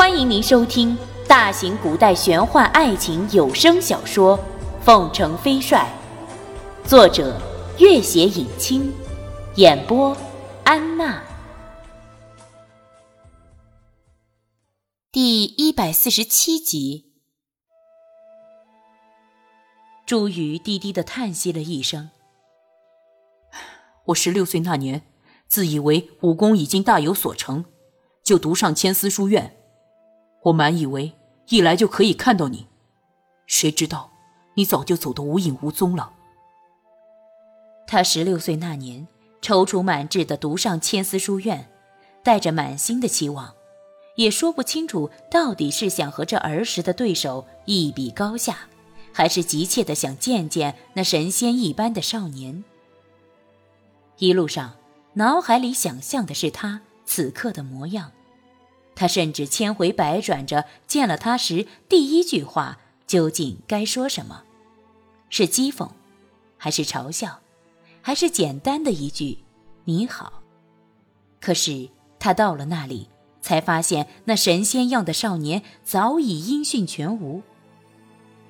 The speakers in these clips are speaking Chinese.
欢迎您收听大型古代玄幻爱情有声小说《凤城飞帅》，作者：月写影清，演播：安娜。第一百四十七集，朱宇低低的叹息了一声：“我十六岁那年，自以为武功已经大有所成，就读上千丝书院。”我满以为一来就可以看到你，谁知道你早就走得无影无踪了。他十六岁那年，踌躇满志的读上千丝书院，带着满心的期望，也说不清楚到底是想和这儿时的对手一比高下，还是急切的想见见那神仙一般的少年。一路上，脑海里想象的是他此刻的模样。他甚至千回百转着见了他时，第一句话究竟该说什么？是讥讽，还是嘲笑，还是简单的一句“你好”？可是他到了那里，才发现那神仙样的少年早已音讯全无。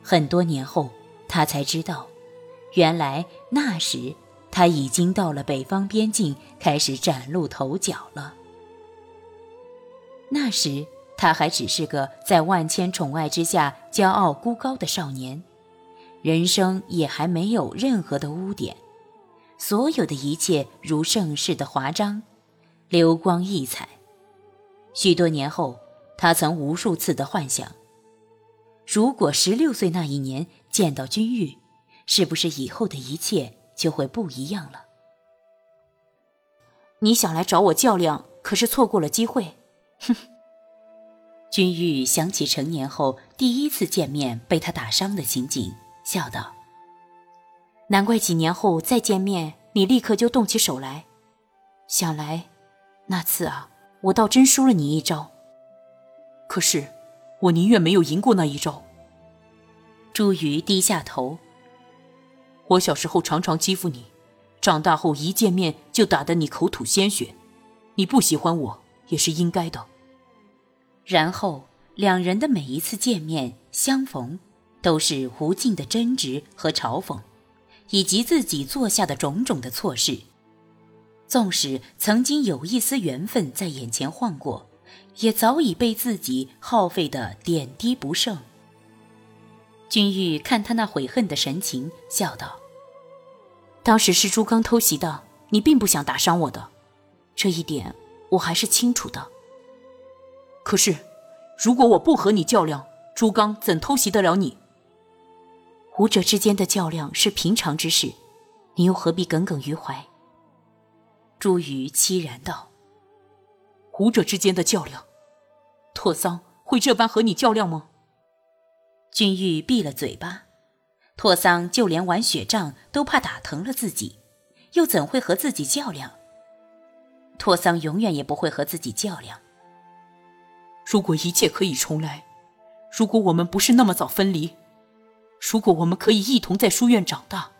很多年后，他才知道，原来那时他已经到了北方边境，开始崭露头角了。那时他还只是个在万千宠爱之下骄傲孤高的少年，人生也还没有任何的污点，所有的一切如盛世的华章，流光溢彩。许多年后，他曾无数次的幻想：如果十六岁那一年见到君玉，是不是以后的一切就会不一样了？你想来找我较量，可是错过了机会。哼，君玉想起成年后第一次见面被他打伤的情景，笑道：“难怪几年后再见面，你立刻就动起手来。想来，那次啊，我倒真输了你一招。可是，我宁愿没有赢过那一招。”朱瑜低下头：“我小时候常常欺负你，长大后一见面就打得你口吐鲜血，你不喜欢我也是应该的。”然后，两人的每一次见面相逢，都是无尽的争执和嘲讽，以及自己做下的种种的错事。纵使曾经有一丝缘分在眼前晃过，也早已被自己耗费的点滴不剩。君玉看他那悔恨的神情，笑道：“当时是朱刚偷袭的，你并不想打伤我的，这一点我还是清楚的。”可是，如果我不和你较量，朱刚怎偷袭得了你？武者之间的较量是平常之事，你又何必耿耿于怀？朱瑜凄然道：“武者之间的较量，拓桑会这般和你较量吗？”君玉闭了嘴巴。拓桑就连玩雪仗都怕打疼了自己，又怎会和自己较量？拓桑永远也不会和自己较量。如果一切可以重来，如果我们不是那么早分离，如果我们可以一同在书院长大，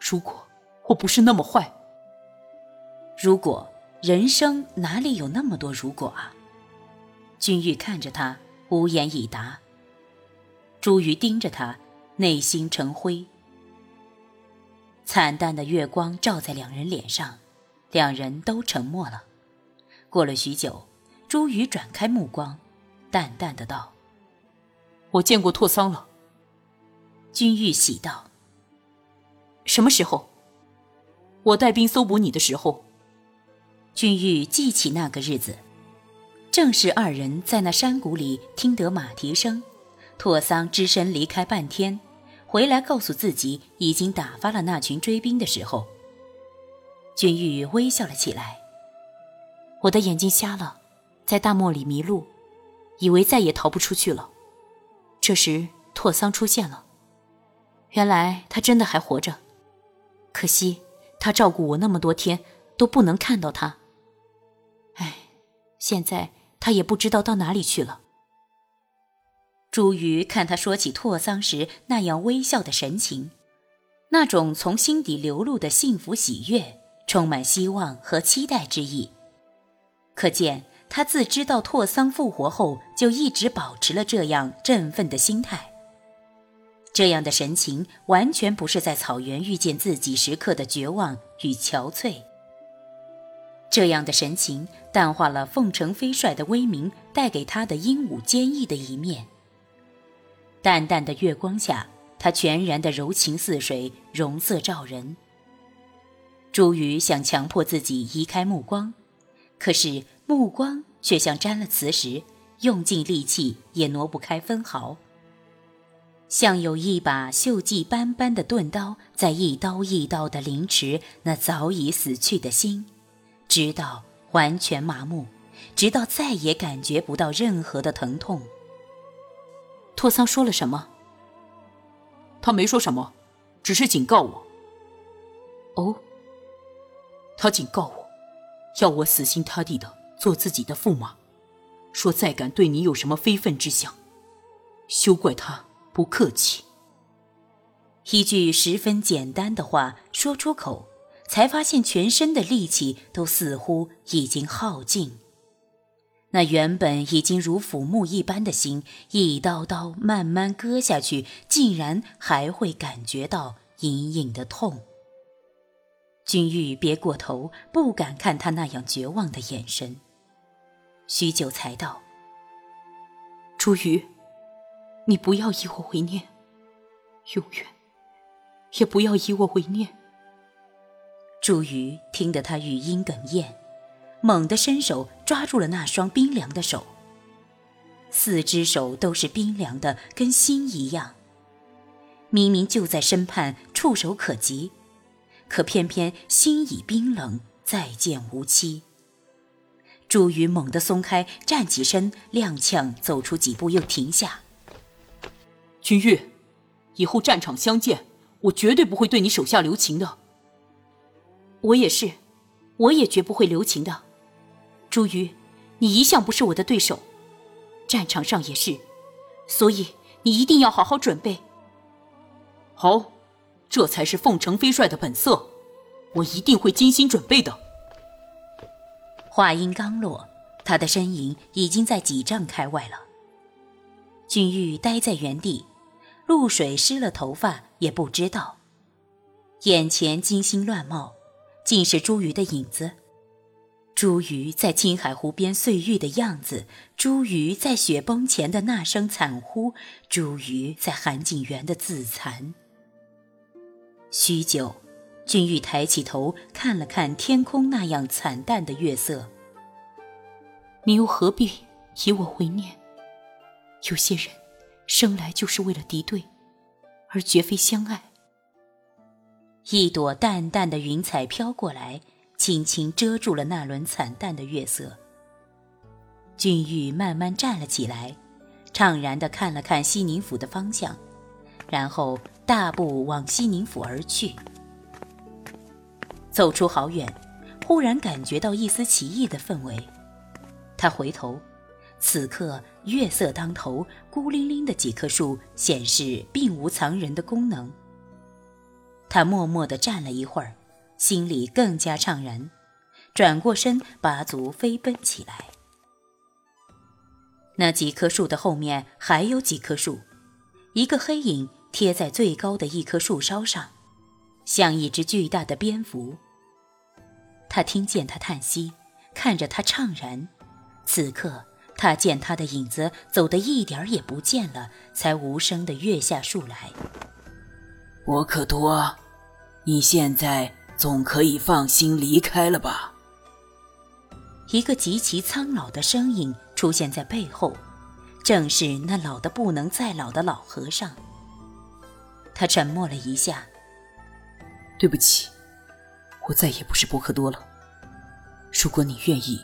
如果我不是那么坏，如果人生哪里有那么多如果啊？君玉看着他，无言以答。朱瑜盯着他，内心成灰。惨淡的月光照在两人脸上，两人都沉默了。过了许久。朱瑜转开目光，淡淡的道：“我见过拓桑了。”君玉喜道：“什么时候？我带兵搜捕你的时候。”君玉记起那个日子，正是二人在那山谷里听得马蹄声，拓桑只身离开半天，回来告诉自己已经打发了那群追兵的时候。君玉微笑了起来：“我的眼睛瞎了。”在大漠里迷路，以为再也逃不出去了。这时拓桑出现了，原来他真的还活着。可惜他照顾我那么多天，都不能看到他。唉，现在他也不知道到哪里去了。朱瑜看他说起拓桑时那样微笑的神情，那种从心底流露的幸福喜悦，充满希望和期待之意，可见。他自知道拓桑复活后就一直保持了这样振奋的心态。这样的神情完全不是在草原遇见自己时刻的绝望与憔悴。这样的神情淡化了凤城飞帅的威名带给他的英武坚毅的一面。淡淡的月光下，他全然的柔情似水，容色照人。朱宇想强迫自己移开目光，可是目光却像沾了磁石，用尽力气也挪不开分毫。像有一把锈迹斑斑的钝刀在一刀一刀地凌迟那早已死去的心，直到完全麻木，直到再也感觉不到任何的疼痛。托桑说了什么？他没说什么，只是警告我。哦。他警告我，要我死心塌地的做自己的驸马，说再敢对你有什么非分之想，休怪他不客气。一句十分简单的话说出口，才发现全身的力气都似乎已经耗尽。那原本已经如腐木一般的心，一刀刀慢慢割下去，竟然还会感觉到隐隐的痛。君玉别过头，不敢看他那样绝望的眼神。许久才道：“朱瑜，你不要以我为念，永远也不要以我为念。”朱瑜听得他语音哽咽，猛地伸手抓住了那双冰凉的手。四只手都是冰凉的，跟心一样。明明就在身畔，触手可及。可偏偏心已冰冷，再见无期。朱宇猛地松开，站起身，踉跄走出几步，又停下。君玉，以后战场相见，我绝对不会对你手下留情的。我也是，我也绝不会留情的。朱瑜，你一向不是我的对手，战场上也是，所以你一定要好好准备。好。这才是凤城飞帅的本色，我一定会精心准备的。话音刚落，他的身影已经在几丈开外了。君玉呆在原地，露水湿了头发也不知道，眼前金星乱冒，竟是朱瑜的影子。朱瑜在青海湖边碎玉的样子，朱瑜在雪崩前的那声惨呼，朱瑜在韩景园的自残。许久，君玉抬起头看了看天空那样惨淡的月色。你又何必以我为念？有些人生来就是为了敌对，而绝非相爱。一朵淡淡的云彩飘过来，轻轻遮住了那轮惨淡的月色。君玉慢慢站了起来，怅然地看了看西宁府的方向，然后。大步往西宁府而去，走出好远，忽然感觉到一丝奇异的氛围。他回头，此刻月色当头，孤零零的几棵树显示并无藏人的功能。他默默地站了一会儿，心里更加怅然，转过身，拔足飞奔起来。那几棵树的后面还有几棵树，一个黑影。贴在最高的一棵树梢上，像一只巨大的蝙蝠。他听见他叹息，看着他怅然。此刻，他见他的影子走得一点儿也不见了，才无声地跃下树来。我可多，你现在总可以放心离开了吧？一个极其苍老的身影出现在背后，正是那老得不能再老的老和尚。他沉默了一下。对不起，我再也不是博克多了。如果你愿意，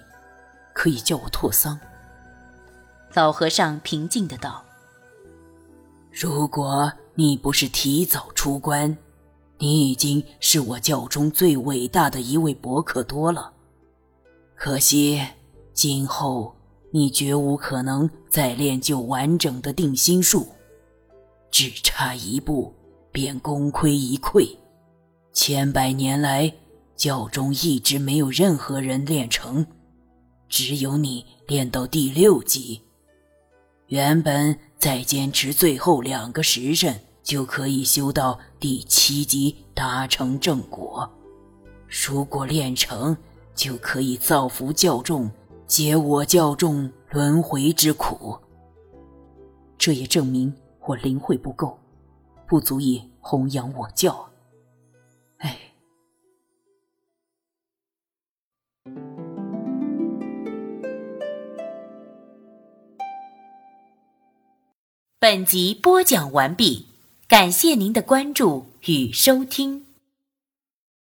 可以叫我拓桑。老和尚平静的道：“如果你不是提早出关，你已经是我教中最伟大的一位博克多了。可惜，今后你绝无可能再练就完整的定心术，只差一步。”便功亏一篑。千百年来，教中一直没有任何人练成，只有你练到第六级。原本再坚持最后两个时辰，就可以修到第七级，达成正果。如果练成，就可以造福教众，解我教众轮回之苦。这也证明我灵慧不够，不足以弘扬我教。哎。本集播讲完毕，感谢您的关注与收听。